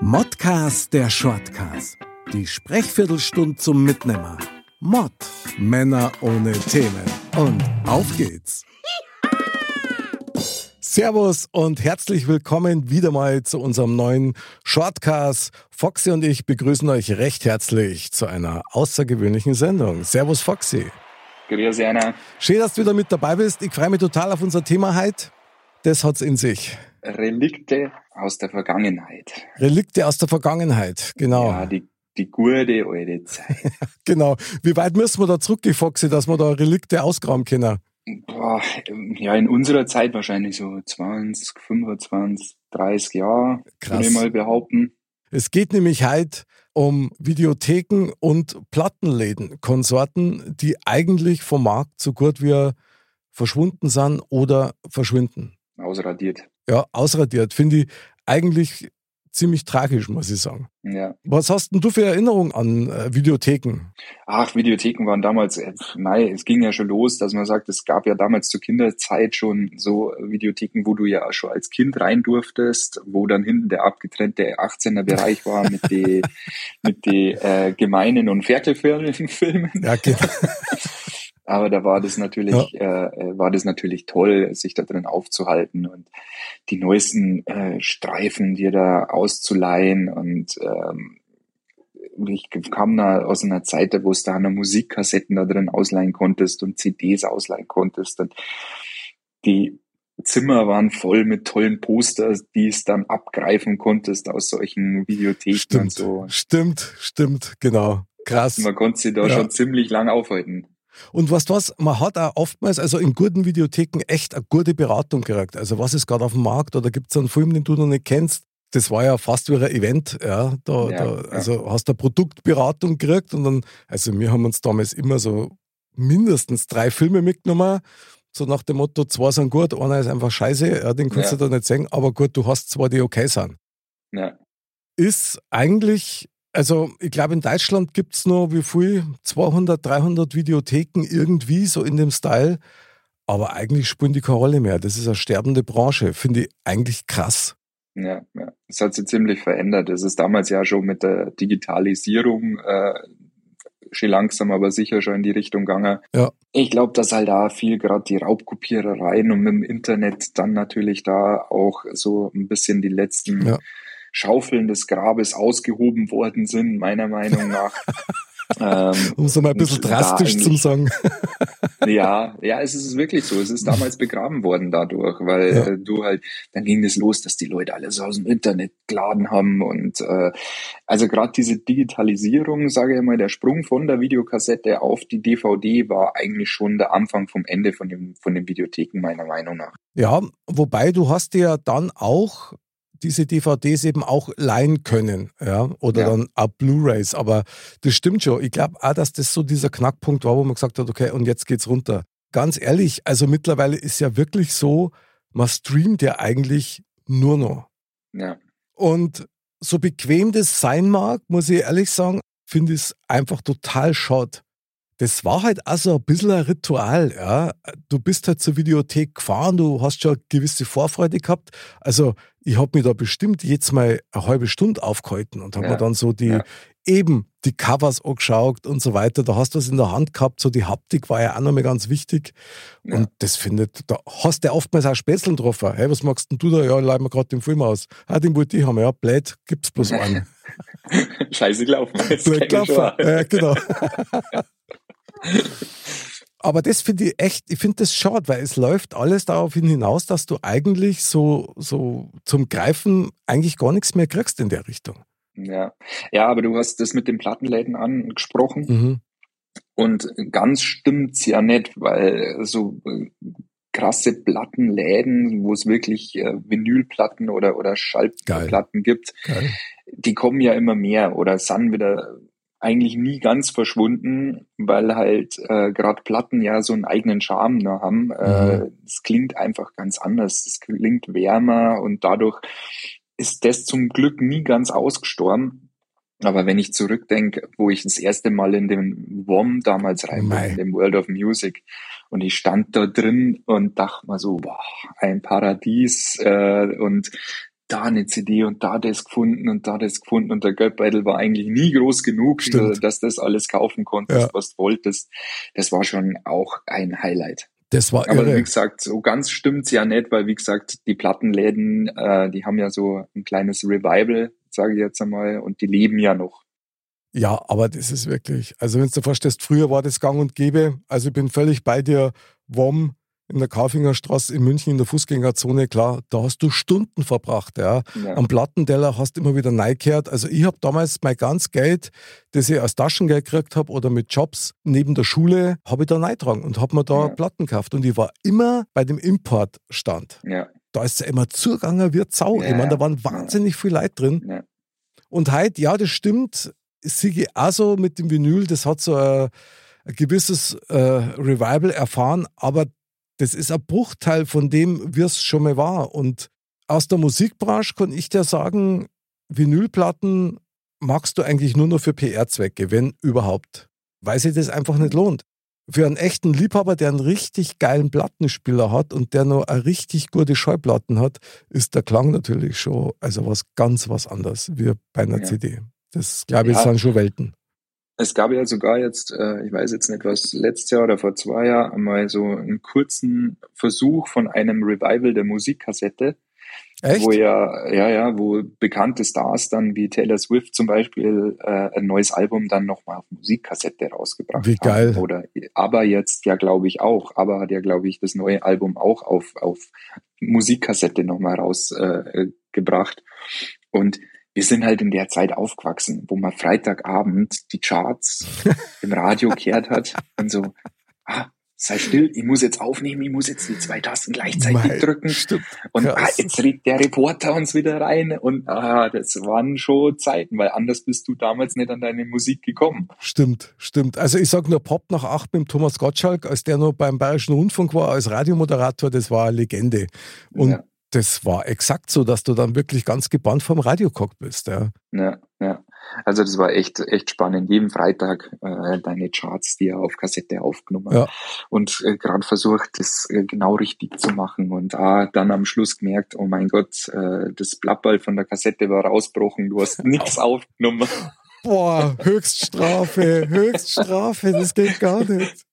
Modcast der Shortcast. Die Sprechviertelstunde zum Mitnehmer. Mod. Männer ohne Themen. Und auf geht's. Servus und herzlich willkommen wieder mal zu unserem neuen Shortcast. Foxy und ich begrüßen euch recht herzlich zu einer außergewöhnlichen Sendung. Servus Foxy. Grüß Anna. Schön, dass du wieder mit dabei bist. Ich freue mich total auf unser Thema heute. Das hat's in sich. Relikte aus der Vergangenheit. Relikte aus der Vergangenheit, genau. Ja, die, die gute alte Zeit. genau. Wie weit müssen wir da zurückgehen, Foxy, dass wir da Relikte ausgraben können? Boah, ja, in unserer Zeit wahrscheinlich so 20, 25, 30 Jahre, Krass. würde ich mal behaupten. Es geht nämlich heute um Videotheken und Plattenläden, Konsorten, die eigentlich vom Markt so gut wie verschwunden sind oder verschwinden. Ausradiert. Ja, ausradiert. Finde ich eigentlich ziemlich tragisch, muss ich sagen. Ja. Was hast denn du für Erinnerungen an äh, Videotheken? Ach, Videotheken waren damals, äh, nein, es ging ja schon los, dass man sagt, es gab ja damals zur Kinderzeit schon so Videotheken, wo du ja schon als Kind rein durftest, wo dann hinten der abgetrennte 18er Bereich war mit den mit die, äh, gemeinen und Ferkelfilmen. Ja, genau. Aber da war das natürlich, ja. äh, war das natürlich toll, sich da drin aufzuhalten und die neuesten äh, Streifen dir da auszuleihen. Und ähm, ich kam da aus einer Zeit, wo es da noch Musikkassetten da drin ausleihen konntest und CDs ausleihen konntest. Und die Zimmer waren voll mit tollen Posters, die es dann abgreifen konntest aus solchen Videotheken stimmt, und so. Stimmt, stimmt, genau. Krass. Man konnte sie da ja. schon ziemlich lang aufhalten. Und weißt was, man hat auch oftmals, also in guten Videotheken, echt eine gute Beratung gekriegt. Also was ist gerade auf dem Markt oder gibt es einen Film, den du noch nicht kennst? Das war ja fast wie ein Event, ja. Da, Ja, da, also hast du eine Produktberatung gekriegt und dann, also wir haben uns damals immer so mindestens drei Filme mitgenommen, so nach dem Motto, zwei sind gut, einer ist einfach scheiße, ja, den kannst Ja. du da nicht sehen, aber gut, du hast zwei, die okay sind. Ja. Ist eigentlich, also ich glaube in Deutschland gibt es noch wie viel, 200, 300 Videotheken irgendwie so in dem Style, aber eigentlich spielen die keine Rolle mehr. Das ist eine sterbende Branche, finde ich eigentlich krass. Ja, ja. Es hat sich ziemlich verändert. Es ist damals ja schon mit der Digitalisierung äh, schon langsam, aber sicher schon in die Richtung gegangen. Ja. Ich glaube, dass halt da viel gerade die Raubkopierereien und mit dem Internet dann natürlich da auch so ein bisschen die letzten Ja. Schaufeln des Grabes ausgehoben worden sind, meiner Meinung nach. ähm, Um es mal ein bisschen drastisch zu sagen. ja, ja, es ist wirklich so. Es ist damals begraben worden dadurch, weil Ja. äh, du halt, dann ging es los, dass die Leute alles aus dem Internet geladen haben und äh, also gerade diese Digitalisierung, sage ich mal, der Sprung von der Videokassette auf die DVD war eigentlich schon der Anfang vom Ende von dem von den Videotheken meiner Meinung nach. Ja, wobei du hast ja dann auch diese DVDs eben auch leihen können, ja, oder Ja. dann auch Blu-rays, aber das stimmt schon. Ich glaube auch, dass das so dieser Knackpunkt war, wo man gesagt hat, okay, und jetzt geht's runter. Ganz ehrlich, also mittlerweile ist ja wirklich so, man streamt ja eigentlich nur noch. Ja, Und so bequem das sein mag, muss ich ehrlich sagen, finde ich es einfach total schade. Das war halt also ein bisschen ein Ritual, ja. Du bist halt zur Videothek gefahren, du hast schon eine gewisse Vorfreude gehabt. Also ich habe mich da bestimmt jetzt mal eine halbe Stunde aufgehalten und habe Ja, mir dann so die ja. eben die Covers angeschaut und so weiter. Da hast du was in der Hand gehabt, so die Haptik war ja auch nochmal ganz wichtig. Ja. Und das findet, da hast du oftmals auch Späßeln getroffen. Hey, was magst denn du da? Ja, leih mir gerade den Film aus. Ah, den wollte ich haben. Ja, blöd, gibt's bloß einen. scheiße gelaufen. Blöd gelaufen. Ja, genau. Aber das finde ich echt, ich finde das schade, weil es läuft alles darauf hin hinaus, dass du eigentlich so, so zum Greifen eigentlich gar nichts mehr kriegst in der Richtung. Ja. ja, aber du hast das mit den Plattenläden angesprochen. Mhm. Und ganz stimmt's ja nicht, weil so äh, krasse Plattenläden, wo es wirklich äh, Vinylplatten oder, oder Schallplatten gibt, Geil. die kommen ja immer mehr oder sind wieder eigentlich nie ganz verschwunden, weil halt äh, gerade Platten ja so einen eigenen Charme noch haben. Äh, mhm. Es klingt einfach ganz anders. Es klingt wärmer und dadurch ist das zum Glück nie ganz ausgestorben. Aber wenn ich zurückdenke, wo ich das erste Mal in den WOM damals rein bin, in dem World of Music, und ich stand da drin und dachte mal so, boah, ein Paradies äh, und da eine CD und da das gefunden und da das gefunden und der Geldbeutel war eigentlich nie groß genug, Stimmt. dass das alles kaufen konntest, ja. was du wolltest. Das war schon auch ein Highlight. Das war irre. Aber wie gesagt, so ganz stimmt's ja nicht, weil wie gesagt, die Plattenläden, äh, die haben ja so ein kleines Revival, sage ich jetzt einmal, und die leben ja noch. Ja, aber das ist wirklich, also wenn du dir vorstellst, früher war das gang und gäbe, also ich bin völlig bei dir, WOM, in der Kaufingerstraße in München in der Fußgängerzone, klar, da hast du Stunden verbracht. Ja. ja. Am Plattenteller hast du immer wieder neigekehrt. Also ich habe damals mein ganz Geld, das ich als Taschengeld gekriegt habe oder mit Jobs neben der Schule, habe ich da neigetragen und habe mir da ja. Platten gekauft. Und ich war immer bei dem Importstand. Ja. Da ist ja immer zugegangen wie Sau. Ja. Ich meine, da waren wahnsinnig viel Leute drin. Und heute, ja, das stimmt, sehe ich auch so mit dem Vinyl, das hat so ein, ein gewisses äh, Revival erfahren, aber das ist ein Bruchteil von dem, wie es schon mal war. Und aus der Musikbranche kann ich dir sagen, Vinylplatten magst du eigentlich nur noch für PR-Zwecke, wenn überhaupt. Weil sich das einfach nicht lohnt. Für einen echten Liebhaber, der einen richtig geilen Plattenspieler hat und der noch eine richtig gute Schallplatten hat, ist der Klang natürlich schon also was ganz was anderes wie bei einer ja. CD. Das glaube ich, ja. sind schon Welten. Es gab ja sogar jetzt, äh, ich weiß jetzt nicht was, letztes Jahr oder vor zwei Jahren mal so einen kurzen Versuch von einem Revival der Musikkassette. Echt? Wo ja, ja, ja, wo bekannte Stars dann wie Taylor Swift zum Beispiel äh, ein neues Album dann nochmal auf Musikkassette rausgebracht Wie geil. Haben. Oder aber jetzt ja, glaube ich, auch. Aber hat ja, glaube ich, das neue Album auch auf, auf Musikkassette nochmal rausgebracht. Äh, Und wir sind halt in der Zeit aufgewachsen, wo man Freitagabend die Charts im Radio kehrt hat und so, ah, sei still, ich muss jetzt aufnehmen, ich muss jetzt die zwei Tasten gleichzeitig mein, drücken. Stimmt. Und ah, jetzt redet der Reporter uns wieder rein. Und ah, das waren schon Zeiten, weil anders bist du damals nicht an deine Musik gekommen. Stimmt, stimmt. Also ich sag nur Pop nach acht mit Thomas Gottschalk, als der noch beim Bayerischen Rundfunk war, als Radiomoderator, das war eine Legende. Und ja das war exakt so, dass du dann wirklich ganz gebannt vom Radio geguckt bist. Ja. ja, ja. Also das war echt, echt spannend. Jeden Freitag äh, deine Charts, die er auf Kassette aufgenommen ja. und äh, gerade versucht, das äh, genau richtig zu machen und ah, dann am Schluss gemerkt, oh mein Gott, äh, das Blattball von der Kassette war rausgebrochen, du hast nichts aufgenommen. Boah, Höchststrafe, Höchststrafe, das geht gar nicht.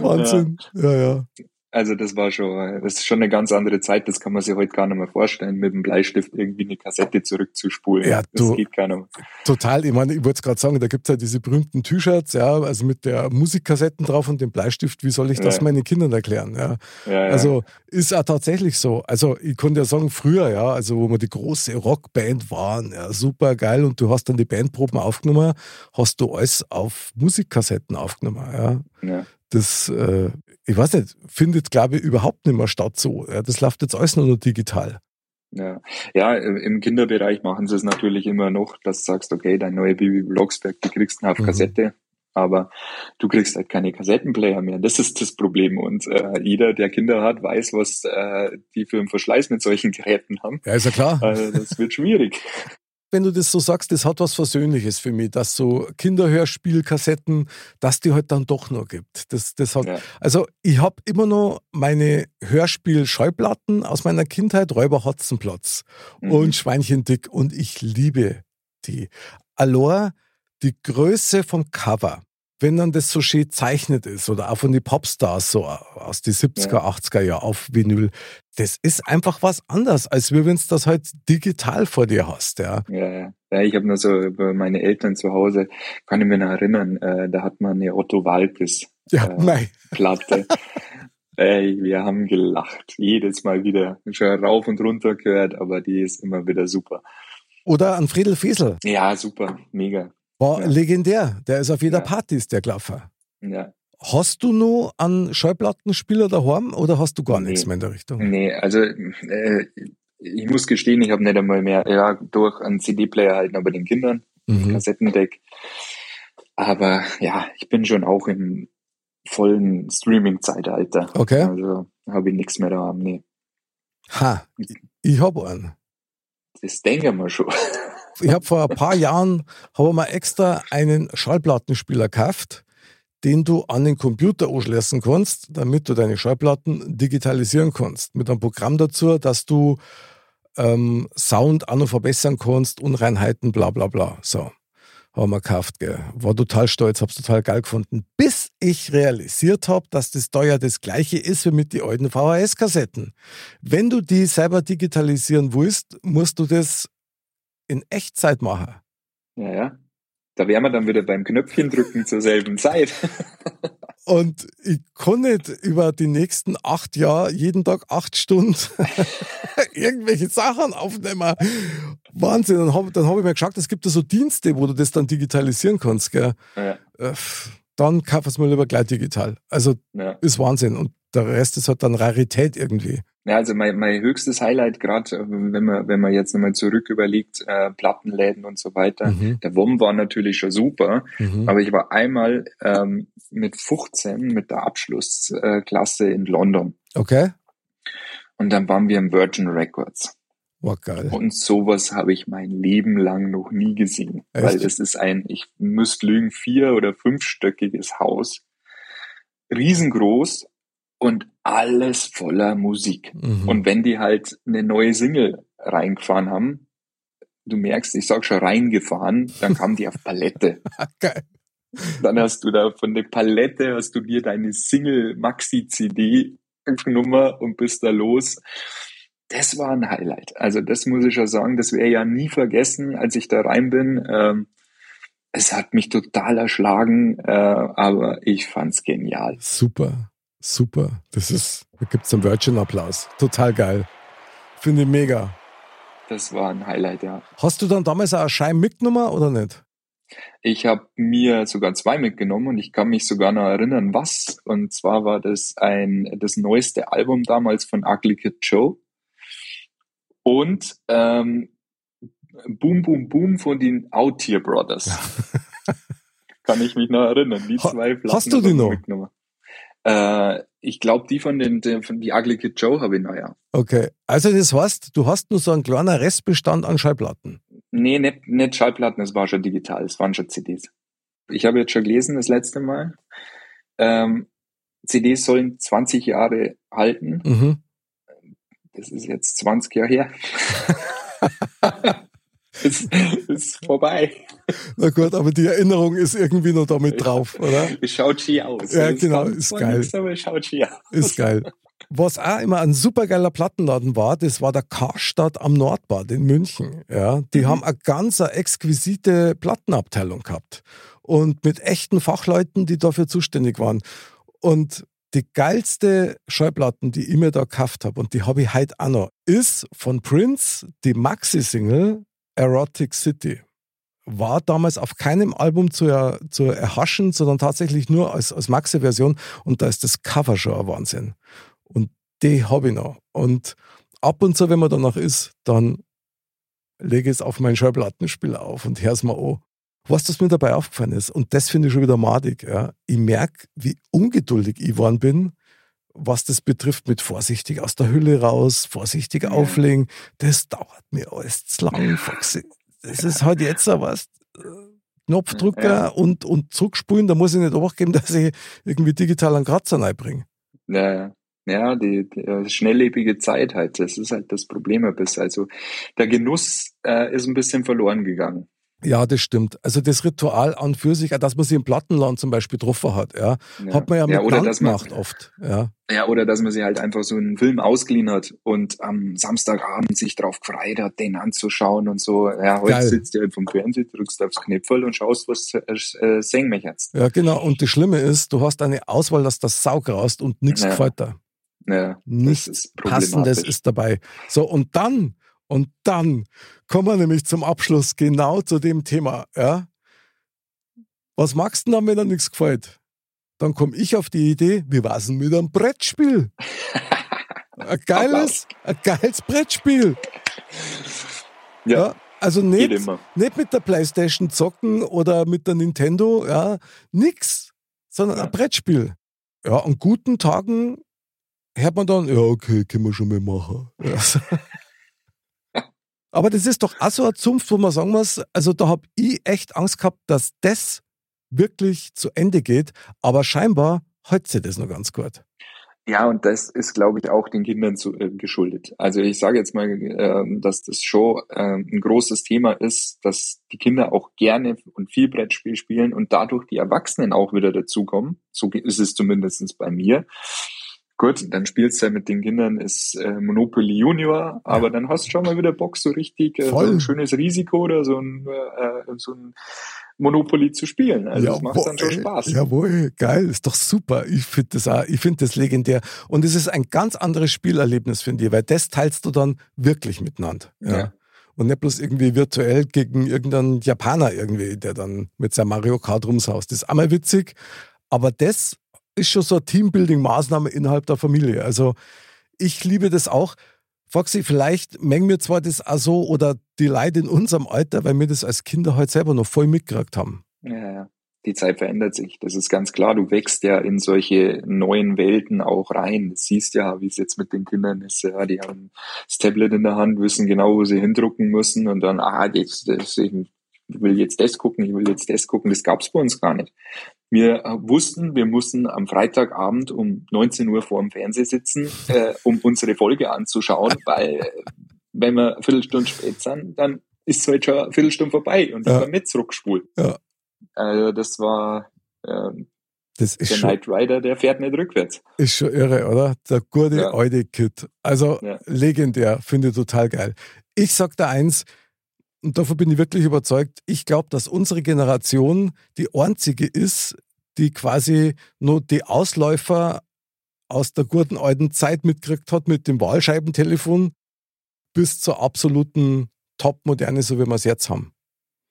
Wahnsinn. Ja, ja. ja. Also das war schon, das ist schon eine ganz andere Zeit, das kann man sich heute gar nicht mehr vorstellen, mit dem Bleistift irgendwie eine Kassette zurückzuspulen. Ja, du, das geht keiner mehr. Total, ich meine, ich wollte es gerade sagen, da gibt es ja diese berühmten T-Shirts, ja, also mit der Musikkassetten drauf und dem Bleistift, wie soll ich das ja. meinen Kindern erklären? Ja. ja, ja. Also ist auch tatsächlich so. Also ich konnte ja sagen, früher, ja, also wo wir die große Rockband waren, ja, super geil und du hast dann die Bandproben aufgenommen, hast du alles auf Musikkassetten aufgenommen, ja. ja das, äh, ich weiß nicht, findet, glaube ich, überhaupt nicht mehr statt so. Ja, das läuft jetzt alles nur noch digital. Ja. ja, im Kinderbereich machen sie es natürlich immer noch, dass du sagst, okay, dein neue Bibi Blocksberg, die kriegst du auf mhm. Kassette, aber du kriegst halt keine Kassettenplayer mehr. Das ist das Problem. Und äh, jeder, der Kinder hat, weiß, was äh, die für einen Verschleiß mit solchen Geräten haben. Ja, ist ja klar. Äh, das wird schwierig wenn du das so sagst, das hat was Versöhnliches für mich, dass so Kinderhörspielkassetten, dass die halt dann doch noch gibt. Das, das hat, ja. Also ich habe immer noch meine Hörspiel-Schallplatten aus meiner Kindheit, Räuber Hotzenplatz mhm. und Schweinchen Dick und ich liebe die. Alor, die Größe vom Cover wenn dann das so schön zeichnet ist oder auch von den Popstars so aus den 70er, ja. 80er Jahren auf Vinyl, das ist einfach was anderes, als wenn du das halt digital vor dir hast. Ja, ja, ja ich habe nur so über meine Eltern zu Hause, kann ich mich noch erinnern, äh, da hat man eine Otto Walkes ja, äh, Platte. Ey, wir haben gelacht, jedes Mal wieder. Schon rauf und runter gehört, aber die ist immer wieder super. Oder an Friedel Fesel. Ja, super, mega. War ja. legendär. Der ist auf jeder ja. Party, ist der Klaffer. Ja. Hast du noch einen Schallplattenspieler daheim oder hast du gar nee. nichts mehr in der Richtung? Nee, also äh, ich muss gestehen, ich habe nicht einmal mehr, ja, durch einen CD-Player halt noch bei den Kindern, mhm. Kassettendeck. Aber ja, ich bin schon auch im vollen Streaming-Zeitalter. Okay. Also habe ich nichts mehr da haben, nee. Ha, ich habe einen. Das denken wir schon. Ich habe vor ein paar Jahren habe mal extra einen Schallplattenspieler gekauft, den du an den Computer anschließen kannst, damit du deine Schallplatten digitalisieren kannst. Mit einem Programm dazu, dass du ähm, Sound auch noch verbessern kannst, Unreinheiten, bla bla bla. So, haben wir gekauft. Gell. War total stolz, hab's total geil gefunden, bis ich realisiert habe, dass das da ja das gleiche ist wie mit den alten VHS-Kassetten. Wenn du die selber digitalisieren willst, musst du das in Echtzeit machen. Ja, ja. Da wären wir dann wieder beim Knöpfchen drücken zur selben Zeit. Und ich kann nicht über die nächsten acht Jahre jeden Tag acht Stunden irgendwelche Sachen aufnehmen. Wahnsinn. Dann habe hab ich mir geschaut, es gibt da so Dienste, wo du das dann digitalisieren kannst. Gell? Ja. Äh, dann kauf es mal lieber gleich digital. Also ja. ist Wahnsinn. Und der Rest ist halt dann Rarität irgendwie. Ja, also mein, mein höchstes Highlight, gerade äh, wenn man, wenn man jetzt nochmal zurück überlegt, äh, Plattenläden und so weiter. Mhm. Der WOM war natürlich schon super, mhm. aber ich war einmal ähm, mit 15 mit der Abschlussklasse in London. Okay. Und dann waren wir im Virgin Records. War geil. Und sowas habe ich mein Leben lang noch nie gesehen. Echt? Weil das ist ein, ich müsste lügen, vier- oder fünfstöckiges Haus. Riesengroß, und alles voller Musik. Mhm. Und wenn die halt eine neue Single reingefahren haben, du merkst, ich sag schon reingefahren, dann kam die auf Palette. Geil. Dann hast du da von der Palette hast du dir deine Single Maxi CD Nummer und bist da los. Das war ein Highlight. Also das muss ich ja sagen, das wäre ja nie vergessen, als ich da rein bin. Ähm, es hat mich total erschlagen, äh, aber ich fand's genial. Super. Super. Das ist, da gibt es einen Virgin-Applaus. Total geil. Finde ich mega. Das war ein Highlight, ja. Hast du dann damals auch einen Schein mitgenommen oder nicht? Ich habe mir sogar zwei mitgenommen und ich kann mich sogar noch erinnern, was. Und zwar war das ein das neueste Album damals von Ugly Kid Joe und ähm, Boom Boom Boom von den Out Brothers. kann ich mich noch erinnern. Die zwei Platten Hast du die noch? Mitgenommen. Äh, ich glaube, die von den, den von die Ugly Kid Joe habe ich noch, ja. Okay. Also das heißt, du hast nur so einen kleinen Restbestand an Schallplatten. Nee, nicht, nicht Schallplatten, es war schon digital, es waren schon CDs. Ich habe jetzt schon gelesen, das letzte Mal. Ähm, CDs sollen 20 Jahre halten. Mhm. Das ist jetzt 20 Jahre her. ist, ist vorbei. Na gut, aber die Erinnerung ist irgendwie noch damit drauf, oder? Es schaut schier aus. Ja, genau, ist geil. Nichts, aber es schaut schier aus. Ist geil. Was auch immer ein supergeiler Plattenladen war, das war der Karstadt am Nordbad in München. Ja, die mhm. haben eine ganz eine exquisite Plattenabteilung gehabt und mit echten Fachleuten, die dafür zuständig waren. Und die geilste Schallplatten, die ich mir da gekauft habe, und die habe ich heute auch noch, ist von Prince die Maxi-Single Erotic City. War damals auf keinem Album zu, er, zu erhaschen, sondern tatsächlich nur als, als Maxi-Version. Und da ist das Cover schon ein Wahnsinn. Und die habe ich noch. Und ab und zu, wenn man danach ist, dann lege ich es auf meinen Schallplattenspieler auf und höre es mal an. Was das mir dabei aufgefallen ist, und das finde ich schon wieder madig, ja. ich merke, wie ungeduldig ich geworden bin, was das betrifft, mit vorsichtig aus der Hülle raus, vorsichtig ja. auflegen. Das dauert mir alles zu lang, Foxy. Das ist halt jetzt so was. Knopfdrucker ja. und, und zurückspulen, da muss ich nicht aufgeben, dass ich irgendwie digital einen Kratzer reinbringe. Ja, ja. Ja, die, die äh, schnelllebige Zeit halt, das ist halt das Problem ein bisschen. Also der Genuss äh, ist ein bisschen verloren gegangen. Ja, das stimmt. Also das Ritual an für sich, dass man sich im Plattenland zum Beispiel getroffen hat, ja, ja. hat man ja mit ja, oder gemacht oft. Ja. ja, oder dass man sich halt einfach so einen Film ausgeliehen hat und am Samstagabend sich drauf gefreut hat, den anzuschauen und so. Ja, heute Geil. sitzt du halt vom Fernsehen, drückst aufs Knöpfel und schaust, was äh, äh singen mich jetzt. Ja, genau. Und das Schlimme ist, du hast eine Auswahl, dass das Sau graust und nichts ja. gefällt da. Ja, Nichts Passendes ist dabei. So, und dann und dann kommen wir nämlich zum Abschluss genau zu dem Thema. Ja? Was magst du dann, wenn dir nichts gefällt? dann komme ich auf die Idee, wie war's denn mit einem Brettspiel? ein geiles, ein geiles Brettspiel. Ja. ja also nicht, nicht mit der Playstation zocken oder mit der Nintendo, ja, nix, sondern ja. ein Brettspiel. Ja, an guten Tagen hört man dann, ja, okay, können wir schon mal machen. Ja. Aber das ist doch auch so ein Zunft, wo man sagen muss, also da habe ich echt Angst gehabt, dass das wirklich zu Ende geht, aber scheinbar hält sich das noch ganz gut. Ja, und das ist, glaube ich, auch den Kindern zu, äh, geschuldet. Also ich sage jetzt mal, äh, dass das schon äh, ein großes Thema ist, dass die Kinder auch gerne und viel Brettspiel spielen und dadurch die Erwachsenen auch wieder dazukommen. So ist es zumindestens bei mir. Gut, dann spielst du ja mit den Kindern ist äh, Monopoly Junior, aber dann hast du schon mal wieder Bock, so richtig äh, so ein schönes Risiko oder so ein, äh, so ein Monopoly zu spielen. Also ja, das macht dann schon Spaß. Jawohl, geil, ist doch super. Ich finde das auch, ich finde das legendär. Und es ist ein ganz anderes Spielerlebnis, finde ich, weil das teilst du dann wirklich miteinander. Ja. ja. Und nicht bloß irgendwie virtuell gegen irgendeinen Japaner irgendwie, der dann mit seinem Mario Kart rumsaust. Das ist einmal witzig, aber das ist schon so eine Teambuilding-Maßnahme innerhalb der Familie. Also ich liebe das auch. Foxy, vielleicht mengen wir zwar das auch so oder die Leute in unserem Alter, weil wir das als Kinder halt selber noch voll mitgekriegt haben. Ja, ja. Die Zeit verändert sich. Das ist ganz klar. Du wächst ja in solche neuen Welten auch rein. Du siehst ja, wie es jetzt mit den Kindern ist. Ja, die haben das Tablet in der Hand, wissen genau, wo sie hindrucken müssen und dann, ah, jetzt, das, ich will jetzt das gucken, ich will jetzt das gucken. Das gab's bei uns gar nicht. Wir wussten, wir mussten am Freitagabend um 19 Uhr vor dem Fernseher sitzen, äh, um unsere Folge anzuschauen, weil wenn wir eine Viertelstunde spät sind, dann ist es halt schon eine Viertelstunde vorbei und dann ja. nicht zurückgespult. Ja. Also das war ähm, das ist der schon, Knight Rider, der fährt nicht rückwärts. Ist schon irre, oder? Der gute ja. alte Kid. Also ja. legendär, finde ich total geil. Ich sag da eins, und davon bin ich wirklich überzeugt, ich glaube, dass unsere Generation die einzige ist, die quasi nur die Ausläufer aus der guten alten Zeit mitgekriegt hat mit dem Wahlscheibentelefon bis zur absoluten Top-Moderne, so wie wir es jetzt haben.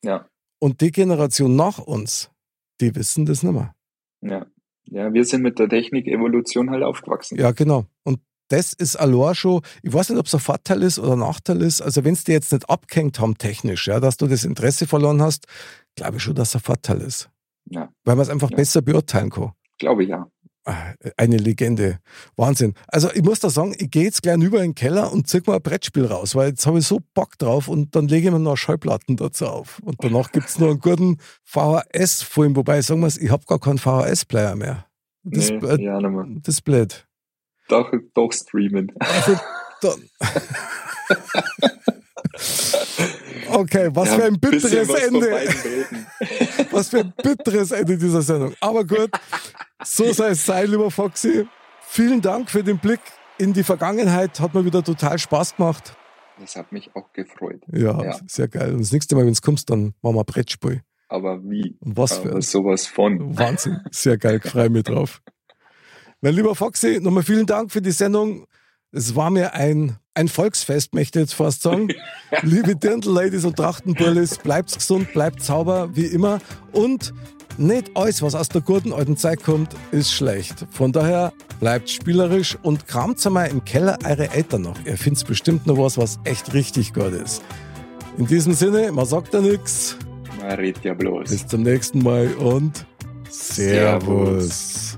Ja. Und die Generation nach uns, die wissen das nicht mehr. Ja. Ja, wir sind mit der Technik-Evolution halt aufgewachsen. Ja, genau. Und das ist allein schon, ich weiß nicht, ob es ein Vorteil ist oder ein Nachteil ist. Also wenn es dir jetzt nicht abgehängt haben technisch, ja, dass du das Interesse verloren hast, glaube ich schon, dass es ein Vorteil ist. Ja. Weil man es einfach ja. besser beurteilen kann. Glaube ich ja. Ah, eine Legende. Wahnsinn. Also ich muss da sagen, ich gehe jetzt gleich über in den Keller und zieh mal ein Brettspiel raus, weil jetzt habe ich so Bock drauf und dann lege ich mir noch Schallplatten dazu auf. Und danach gibt es noch einen guten VHS-Film, wobei sagen wir es, ich habe gar keinen VHS-Player mehr. Das, nee, äh, ja, das ist blöd. Doch, doch streamen. Also, dann. Okay, was ja, für ein bitteres Ende. was für ein bitteres Ende dieser Sendung. Aber gut, so soll es sein, lieber Foxy. Vielen Dank für den Blick in die Vergangenheit. Hat mir wieder total Spaß gemacht. Das hat mich auch gefreut. Ja, ja. sehr geil. Und das nächste Mal, wenn es kommst, dann machen wir Brettspiel. Aber wie? Und was für Aber sowas von. Wahnsinn. Sehr geil. Freue mich drauf. Mein lieber Foxy, nochmal vielen Dank für die Sendung. Es war mir ein, ein Volksfest, möchte ich jetzt fast sagen. Liebe Dirndl-Ladies und Trachtenbullis, bleibt gesund, bleibt sauber, wie immer. Und nicht alles, was aus der guten alten Zeit kommt, ist schlecht. Von daher bleibt spielerisch und kramt einmal im Keller eure Eltern noch. Ihr findet bestimmt noch was, was echt richtig gut ist. In diesem Sinne, man sagt ja nichts. Man redet ja bloß. Bis zum nächsten Mal und Servus. Servus.